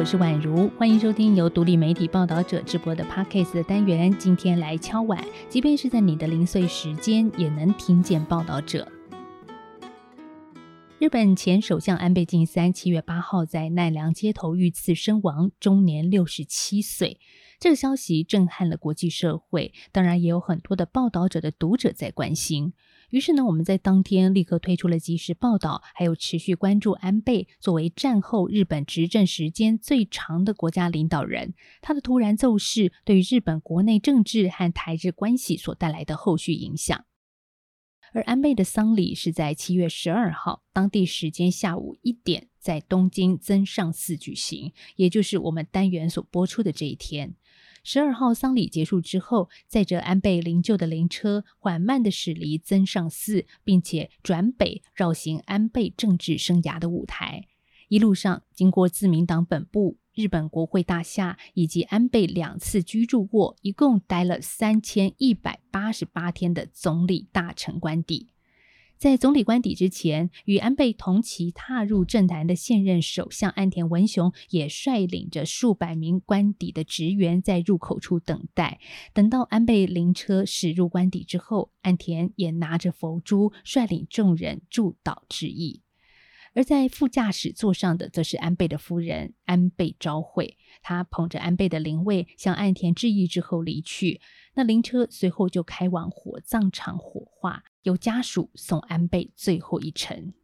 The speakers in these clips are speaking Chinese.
我是宛如，欢迎收听由独立媒体报道者直播的 Podcast 的单元。今天来敲碗，即便是在你的零碎时间，也能听见报道者。日本前首相安倍晋三七月八号在奈良街头遇刺身亡，终年六十七岁。这个消息震撼了国际社会，当然也有很多的报道者的读者在关心。于是呢，我们在当天立刻推出了即时报道，还有持续关注安倍作为战后日本执政时间最长的国家领导人，他的突然奏事对于日本国内政治和台日关系所带来的后续影响。而安倍的丧礼是在七月十二号，当地时间下午一点，在东京增上寺举行，也就是我们单元所播出的这一天。十二号丧礼结束之后，载着安倍灵柩的灵车缓慢的驶离增上寺，并且转北绕行安倍政治生涯的舞台。一路上经过自民党本部。日本国会大厦以及安倍两次居住过，一共待了三千一百八十八天的总理大臣官邸。在总理官邸之前，与安倍同期踏入政坛的现任首相岸田文雄也率领着数百名官邸的职员在入口处等待。等到安倍灵车驶入官邸之后，岸田也拿着佛珠率领众人祝祷致意。而在副驾驶座上的，则是安倍的夫人安倍昭惠。她捧着安倍的灵位，向岸田致意之后离去。那灵车随后就开往火葬场火化，由家属送安倍最后一程。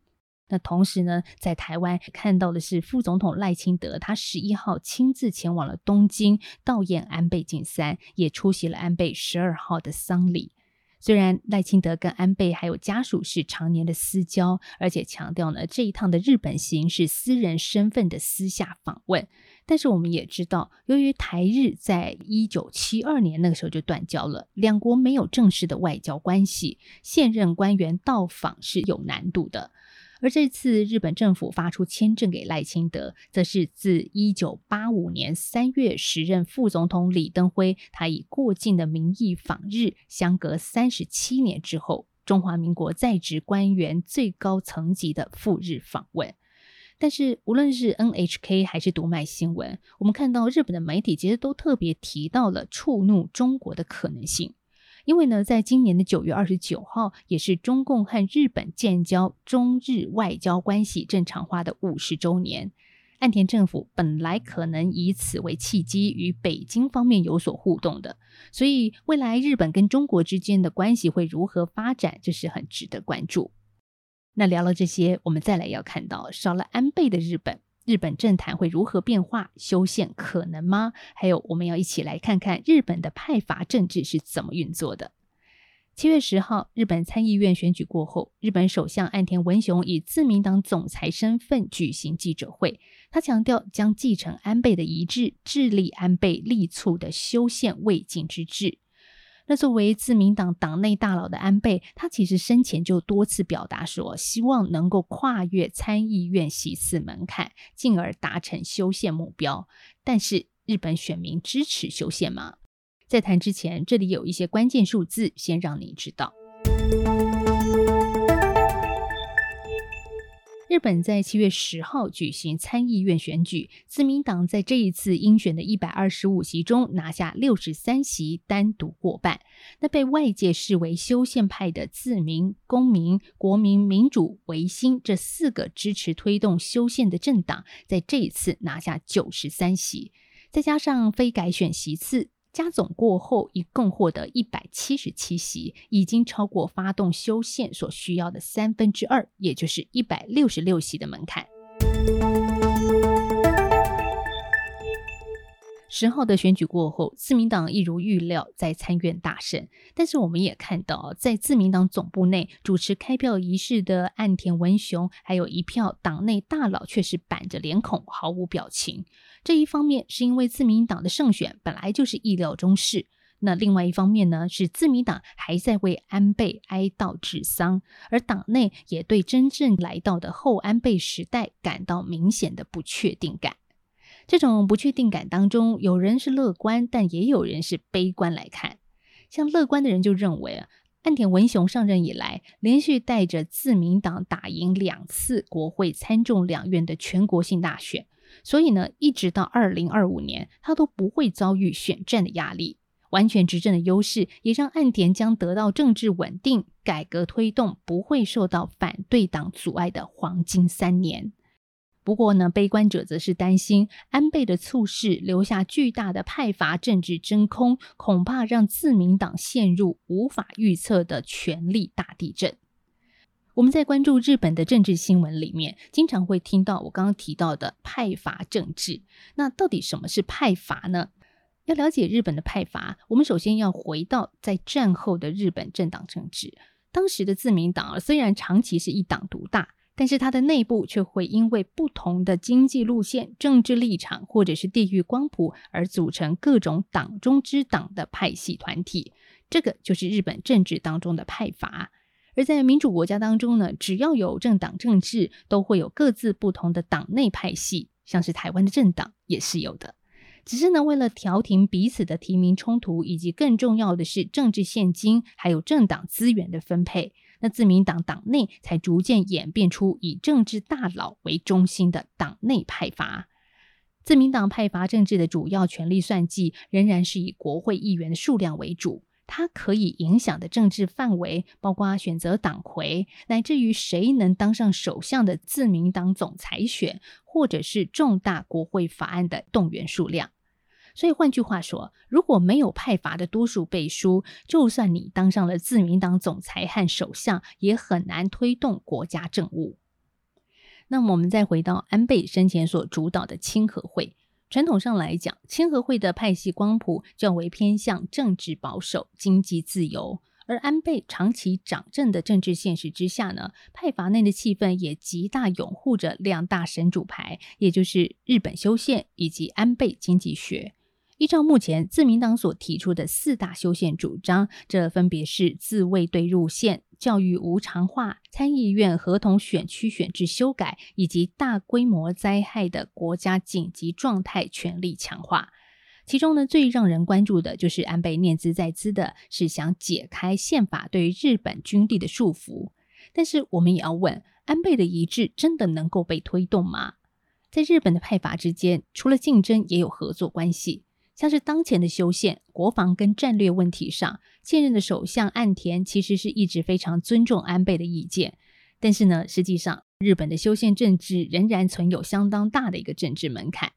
那同时呢，在台湾看到的是副总统赖清德，他十一号亲自前往了东京悼唁安倍晋三，也出席了安倍十二号的丧礼。虽然赖清德跟安倍还有家属是常年的私交，而且强调呢这一趟的日本行是私人身份的私下访问，但是我们也知道，由于台日在一九七二年那个时候就断交了，两国没有正式的外交关系，现任官员到访是有难度的。而这次日本政府发出签证给赖清德，则是自一九八五年三月时任副总统李登辉他以过境的名义访日，相隔三十七年之后，中华民国在职官员最高层级的赴日访问。但是无论是 NHK 还是读卖新闻，我们看到日本的媒体其实都特别提到了触怒中国的可能性。因为呢，在今年的九月二十九号，也是中共和日本建交、中日外交关系正常化的五十周年。岸田政府本来可能以此为契机，与北京方面有所互动的，所以未来日本跟中国之间的关系会如何发展，这是很值得关注。那聊了这些，我们再来要看到少了安倍的日本。日本政坛会如何变化？修宪可能吗？还有，我们要一起来看看日本的派阀政治是怎么运作的。七月十号，日本参议院选举过后，日本首相岸田文雄以自民党总裁身份举行记者会，他强调将继承安倍的遗志，致力安倍力促的修宪未尽之志。那作为自民党党内大佬的安倍，他其实生前就多次表达说，希望能够跨越参议院席次门槛，进而达成修宪目标。但是，日本选民支持修宪吗？在谈之前，这里有一些关键数字，先让你知道。日本在七月十号举行参议院选举，自民党在这一次应选的一百二十五席中拿下六十三席，单独过半。那被外界视为修宪派的自民、公民、国民民主、维新这四个支持推动修宪的政党，在这一次拿下九十三席，再加上非改选席次。加总过后，一共获得一百七十七席，已经超过发动修宪所需要的三分之二，也就是一百六十六席的门槛。十号的选举过后，自民党一如预料在参院大胜。但是我们也看到，在自民党总部内主持开票仪式的岸田文雄，还有一票党内大佬却是板着脸孔，毫无表情。这一方面是因为自民党的胜选本来就是意料中事，那另外一方面呢，是自民党还在为安倍哀悼治丧，而党内也对真正来到的后安倍时代感到明显的不确定感。这种不确定感当中，有人是乐观，但也有人是悲观来看。像乐观的人就认为啊，岸田文雄上任以来，连续带着自民党打赢两次国会参众两院的全国性大选，所以呢，一直到二零二五年，他都不会遭遇选战的压力。完全执政的优势，也让岸田将得到政治稳定、改革推动不会受到反对党阻碍的黄金三年。不过呢，悲观者则是担心安倍的猝逝留下巨大的派阀政治真空，恐怕让自民党陷入无法预测的权力大地震。我们在关注日本的政治新闻里面，经常会听到我刚刚提到的派阀政治。那到底什么是派阀呢？要了解日本的派阀，我们首先要回到在战后的日本政党政治。当时的自民党虽然长期是一党独大，但是它的内部却会因为不同的经济路线、政治立场或者是地域光谱而组成各种党中之党的派系团体。这个就是日本政治当中的派阀。而在民主国家当中呢，只要有政党政治，都会有各自不同的党内派系，像是台湾的政党也是有的。只是呢，为了调停彼此的提名冲突，以及更重要的是政治现金还有政党资源的分配，那自民党党内才逐渐演变出以政治大佬为中心的党内派阀。自民党派阀政治的主要权力算计，仍然是以国会议员的数量为主。它可以影响的政治范围，包括选择党魁，乃至于谁能当上首相的自民党总裁选，或者是重大国会法案的动员数量。所以换句话说，如果没有派阀的多数背书，就算你当上了自民党总裁和首相，也很难推动国家政务。那么，我们再回到安倍生前所主导的清和会，传统上来讲，清和会的派系光谱较为偏向政治保守、经济自由，而安倍长期掌政的政治现实之下呢，派阀内的气氛也极大拥护着两大神主牌，也就是日本修宪以及安倍经济学。依照目前自民党所提出的四大修宪主张，这分别是自卫队入宪、教育无偿化、参议院合同选区选制修改，以及大规模灾害的国家紧急状态权力强化。其中呢，最让人关注的就是安倍念兹在兹的是想解开宪法对日本军地的束缚。但是我们也要问，安倍的遗志真的能够被推动吗？在日本的派阀之间，除了竞争，也有合作关系。像是当前的修宪、国防跟战略问题上，现任的首相岸田其实是一直非常尊重安倍的意见。但是呢，实际上日本的修宪政治仍然存有相当大的一个政治门槛。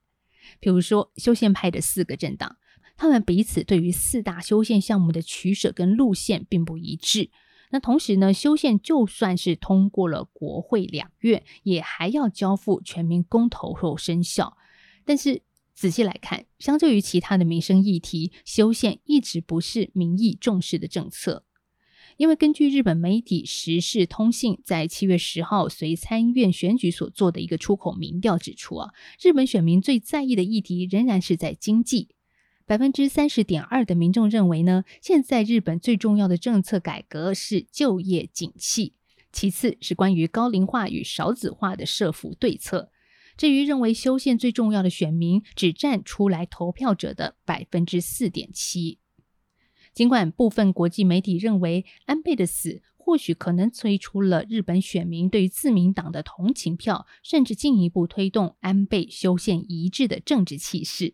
比如说，修宪派的四个政党，他们彼此对于四大修宪项目的取舍跟路线并不一致。那同时呢，修宪就算是通过了国会两院，也还要交付全民公投后生效。但是仔细来看，相对于其他的民生议题，修宪一直不是民意重视的政策。因为根据日本媒体时事通信在七月十号随参院选举所做的一个出口民调指出啊，日本选民最在意的议题仍然是在经济。百分之三十点二的民众认为呢，现在日本最重要的政策改革是就业景气，其次是关于高龄化与少子化的社福对策。至于认为修宪最重要的选民，只占出来投票者的百分之四点七。尽管部分国际媒体认为安倍的死或许可能催出了日本选民对自民党的同情票，甚至进一步推动安倍修宪一致的政治气势，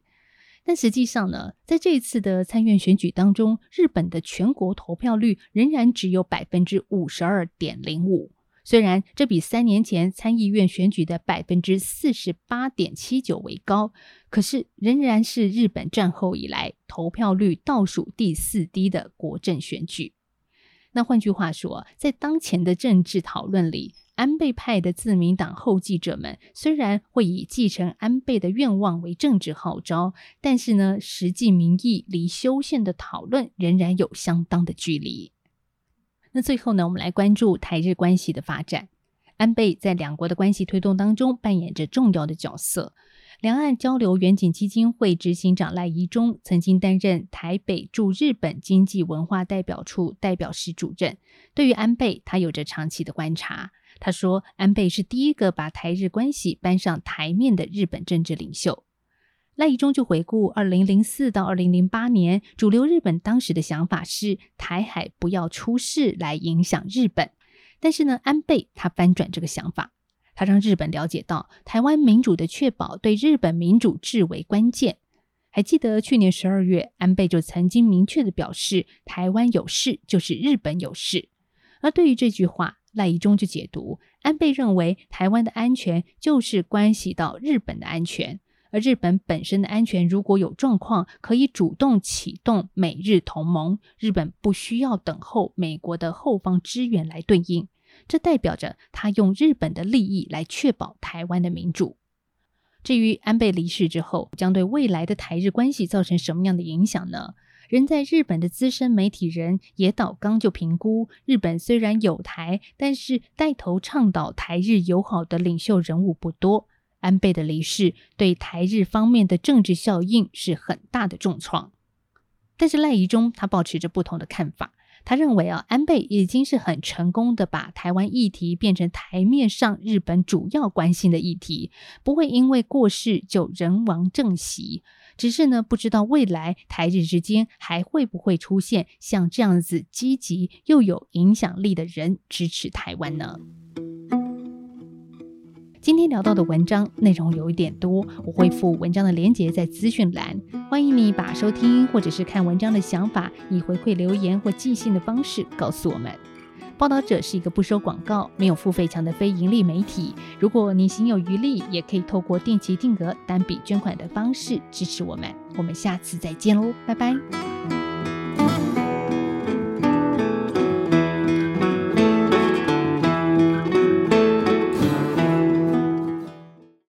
但实际上呢，在这一次的参院选举当中，日本的全国投票率仍然只有百分之五十二点零五。虽然这比三年前参议院选举的百分之四十八点七九为高，可是仍然是日本战后以来投票率倒数第四低的国政选举。那换句话说，在当前的政治讨论里，安倍派的自民党后继者们虽然会以继承安倍的愿望为政治号召，但是呢，实际民意离修宪的讨论仍然有相当的距离。那最后呢，我们来关注台日关系的发展。安倍在两国的关系推动当中扮演着重要的角色。两岸交流远景基金会执行长赖宜中曾经担任台北驻日本经济文化代表处代表室主任。对于安倍，他有着长期的观察。他说，安倍是第一个把台日关系搬上台面的日本政治领袖。赖以中就回顾二零零四到二零零八年，主流日本当时的想法是台海不要出事来影响日本。但是呢，安倍他翻转这个想法，他让日本了解到台湾民主的确保对日本民主至为关键。还记得去年十二月，安倍就曾经明确的表示，台湾有事就是日本有事。而对于这句话，赖宜中就解读，安倍认为台湾的安全就是关系到日本的安全，而日本本身的安全如果有状况，可以主动启动美日同盟，日本不需要等候美国的后方支援来对应。这代表着他用日本的利益来确保台湾的民主。至于安倍离世之后，将对未来的台日关系造成什么样的影响呢？人在日本的资深媒体人野岛刚就评估，日本虽然有台，但是带头倡导台日友好的领袖人物不多。安倍的离世对台日方面的政治效应是很大的重创。但是赖宜中他保持着不同的看法。他认为啊，安倍已经是很成功的把台湾议题变成台面上日本主要关心的议题，不会因为过世就人亡政息。只是呢，不知道未来台日之间还会不会出现像这样子积极又有影响力的人支持台湾呢？今天聊到的文章内容有一点多，我会附文章的连结在资讯栏，欢迎你把收听或者是看文章的想法以回馈留言或寄信的方式告诉我们。报道者是一个不收广告、没有付费墙的非盈利媒体。如果你心有余力，也可以透过定期定额单笔捐款的方式支持我们。我们下次再见喽，拜拜。